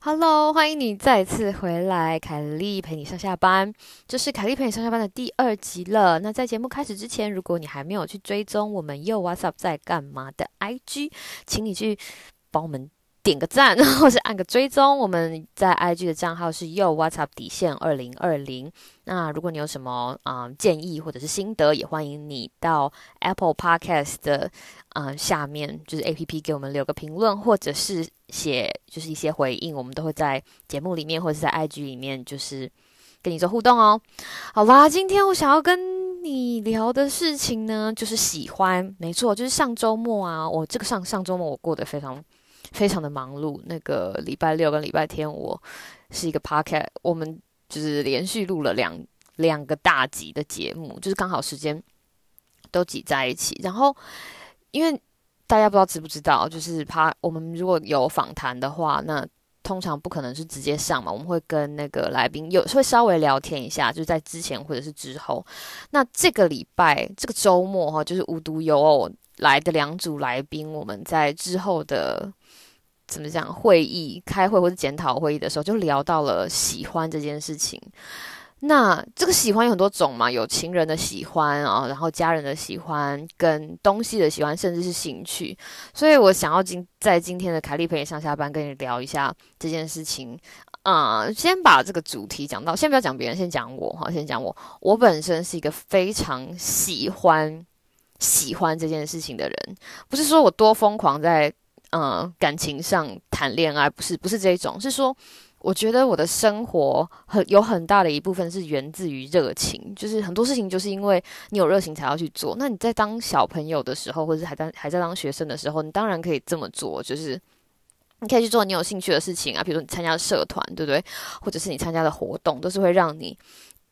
Hello，欢迎你再次回来，凯莉陪你上下班。这是凯莉陪你上下班的第二集了。那在节目开始之前，如果你还没有去追踪我们又 What's Up 在干嘛的 IG，请你去帮我们点个赞，或是按个追踪。我们在 IG 的账号是又 What's Up 底线二零二零。那如果你有什么啊建议或者是心得，也欢迎你到 Apple Podcast 的嗯下面就是 APP 给我们留个评论，或者是。写就是一些回应，我们都会在节目里面或者是在 IG 里面，就是跟你做互动哦。好啦，今天我想要跟你聊的事情呢，就是喜欢，没错，就是上周末啊，我这个上上周末我过得非常非常的忙碌。那个礼拜六跟礼拜天，我是一个 Podcast，我们就是连续录了两两个大集的节目，就是刚好时间都挤在一起，然后因为。大家不知道知不知道，就是怕我们如果有访谈的话，那通常不可能是直接上嘛，我们会跟那个来宾有会稍微聊天一下，就在之前或者是之后。那这个礼拜这个周末哈，就是无独有偶来的两组来宾，我们在之后的怎么讲会议、开会或者检讨会议的时候，就聊到了喜欢这件事情。那这个喜欢有很多种嘛，有情人的喜欢啊，然后家人的喜欢，跟东西的喜欢，甚至是兴趣。所以我想要今在今天的凯丽陪你上下班，跟你聊一下这件事情。啊，先把这个主题讲到，先不要讲别人，先讲我哈，先讲我。我本身是一个非常喜欢喜欢这件事情的人，不是说我多疯狂在嗯感情上谈恋爱，不是不是这一种，是说。我觉得我的生活很有很大的一部分是源自于热情，就是很多事情就是因为你有热情才要去做。那你在当小朋友的时候，或者是还在还在当学生的时候，你当然可以这么做，就是你可以去做你有兴趣的事情啊，比如说你参加社团，对不对？或者是你参加的活动，都是会让你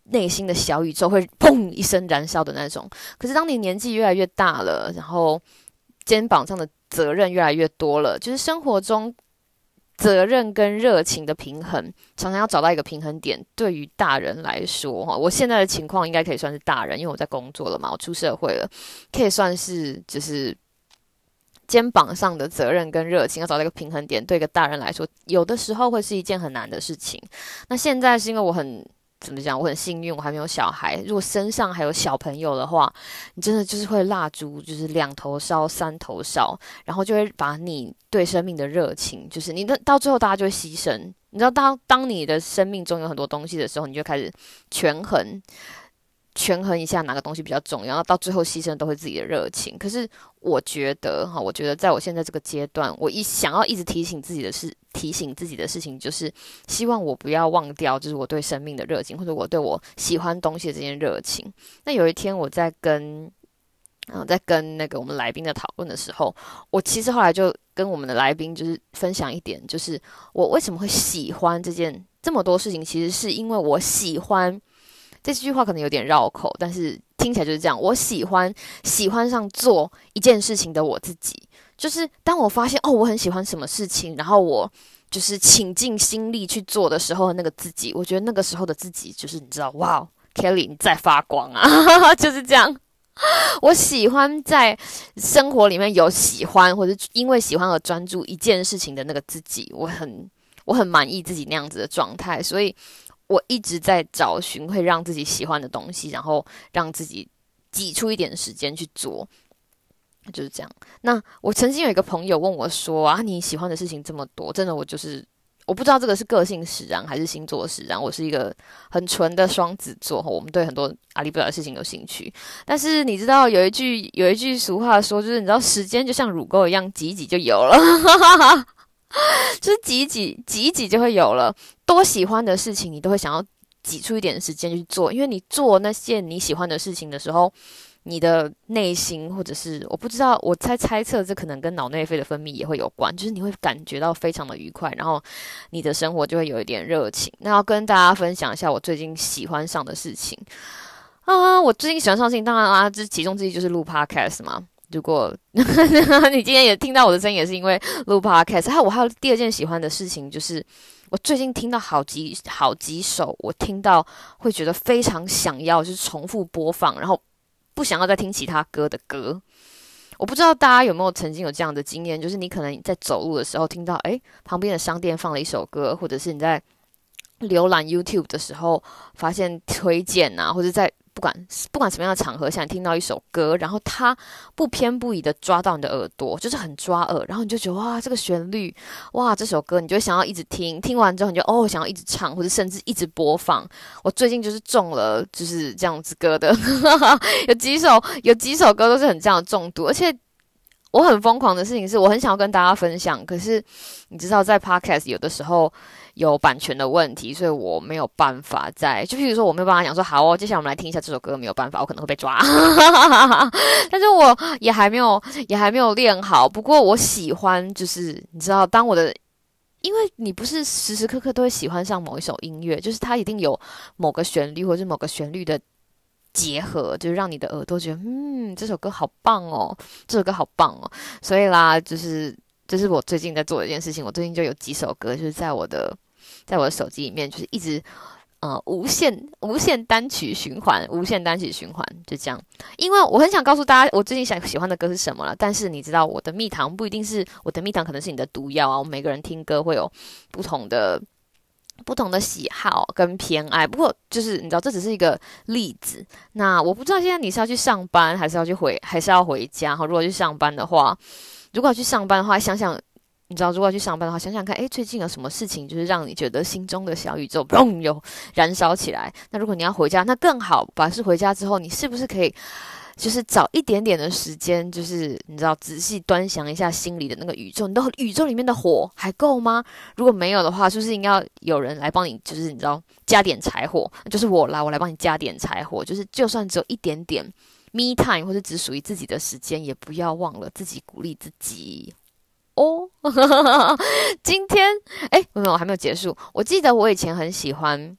内心的小宇宙会砰一声燃烧的那种。可是当你年纪越来越大了，然后肩膀上的责任越来越多了，就是生活中。责任跟热情的平衡，常常要找到一个平衡点。对于大人来说，哈，我现在的情况应该可以算是大人，因为我在工作了嘛，我出社会了，可以算是就是肩膀上的责任跟热情要找到一个平衡点。对一个大人来说，有的时候会是一件很难的事情。那现在是因为我很。怎么讲？我很幸运，我还没有小孩。如果身上还有小朋友的话，你真的就是会蜡烛，就是两头烧、三头烧，然后就会把你对生命的热情，就是你的到最后大家就会牺牲。你知道，当当你的生命中有很多东西的时候，你就开始权衡。权衡一下哪个东西比较重要，然后到最后牺牲都会自己的热情。可是我觉得哈，我觉得在我现在这个阶段，我一想要一直提醒自己的事，提醒自己的事情，就是希望我不要忘掉，就是我对生命的热情，或者我对我喜欢东西的这件热情。那有一天我在跟，嗯，在跟那个我们来宾的讨论的时候，我其实后来就跟我们的来宾就是分享一点，就是我为什么会喜欢这件这么多事情，其实是因为我喜欢。这句话可能有点绕口，但是听起来就是这样。我喜欢喜欢上做一件事情的我自己，就是当我发现哦，我很喜欢什么事情，然后我就是倾尽心力去做的时候，那个自己，我觉得那个时候的自己就是你知道，哇，Kelly 你在发光啊，就是这样。我喜欢在生活里面有喜欢，或者因为喜欢而专注一件事情的那个自己，我很我很满意自己那样子的状态，所以。我一直在找寻会让自己喜欢的东西，然后让自己挤出一点时间去做，就是这样。那我曾经有一个朋友问我说：“啊，你喜欢的事情这么多，真的，我就是我不知道这个是个性使然还是星座使然。我是一个很纯的双子座，我们对很多阿里不了的事情有兴趣。但是你知道有一句有一句俗话说，就是你知道时间就像乳沟一样，挤挤就有了。” 就是挤挤，挤挤就会有了。多喜欢的事情，你都会想要挤出一点时间去做，因为你做那些你喜欢的事情的时候，你的内心，或者是我不知道，我猜猜测这可能跟脑内啡的分泌也会有关，就是你会感觉到非常的愉快，然后你的生活就会有一点热情。那要跟大家分享一下我最近喜欢上的事情啊，我最近喜欢上的事情，当然啊，这其中之一就是录 podcast 嘛。如果 你今天也听到我的声音，也是因为录 podcast。还有我还有第二件喜欢的事情，就是我最近听到好几好几首，我听到会觉得非常想要，就是重复播放，然后。不想要再听其他歌的歌，我不知道大家有没有曾经有这样的经验，就是你可能在走路的时候听到，诶旁边的商店放了一首歌，或者是你在浏览 YouTube 的时候发现推荐啊，或者在。不管不管什么样的场合下，你听到一首歌，然后它不偏不倚的抓到你的耳朵，就是很抓耳，然后你就觉得哇，这个旋律，哇，这首歌，你就想要一直听，听完之后你就哦，想要一直唱，或者甚至一直播放。我最近就是中了就是这样子歌的，有几首有几首歌都是很这样的中毒，而且。我很疯狂的事情是我很想要跟大家分享，可是你知道在 podcast 有的时候有版权的问题，所以我没有办法在。就譬如说我没有办法讲说好哦，接下来我们来听一下这首歌，没有办法，我可能会被抓。但是我也还没有也还没有练好。不过我喜欢，就是你知道，当我的，因为你不是时时刻刻都会喜欢上某一首音乐，就是它一定有某个旋律或者是某个旋律的。结合就是让你的耳朵觉得，嗯，这首歌好棒哦，这首歌好棒哦，所以啦，就是这是我最近在做的一件事情。我最近就有几首歌，就是在我的在我的手机里面，就是一直呃无限无限单曲循环，无限单曲循环，就这样。因为我很想告诉大家，我最近想喜欢的歌是什么了。但是你知道，我的蜜糖不一定是我的蜜糖，可能是你的毒药啊。我们每个人听歌会有不同的。不同的喜好跟偏爱，不过就是你知道，这只是一个例子。那我不知道现在你是要去上班，还是要去回，还是要回家？哈，如果去上班的话，如果要去上班的话，想想，你知道，如果要去上班的话，想想看，诶，最近有什么事情，就是让你觉得心中的小宇宙嘣有燃烧起来？那如果你要回家，那更好，把是回家之后，你是不是可以？就是找一点点的时间，就是你知道，仔细端详一下心里的那个宇宙，你的宇宙里面的火还够吗？如果没有的话，就是应该有人来帮你，就是你知道，加点柴火，就是我来，我来帮你加点柴火。就是就算只有一点点 me time，或者只属于自己的时间，也不要忘了自己鼓励自己。今天，哎，没有，我还没有结束。我记得我以前很喜欢。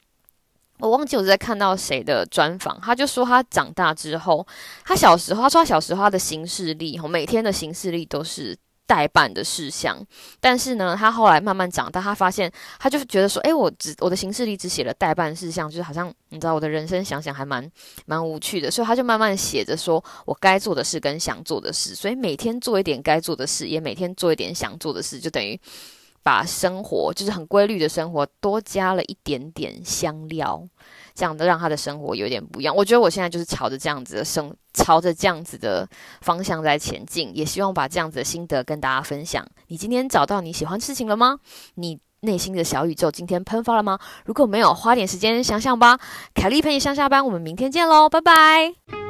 我忘记我在看到谁的专访，他就说他长大之后，他小时候他说他小时候他的行事力，每天的行事力都是代办的事项。但是呢，他后来慢慢长大，他发现他就觉得说，诶，我只我的行事历只写了代办事项，就是好像你知道我的人生想想还蛮蛮无趣的，所以他就慢慢写着说我该做的事跟想做的事，所以每天做一点该做的事，也每天做一点想做的事，就等于。把生活就是很规律的生活多加了一点点香料，这样的让他的生活有点不一样。我觉得我现在就是朝着这样子的生，朝着这样子的方向在前进，也希望把这样子的心得跟大家分享。你今天找到你喜欢事情了吗？你内心的小宇宙今天喷发了吗？如果没有，花点时间想想吧。凯莉陪你上下班，我们明天见喽，拜拜。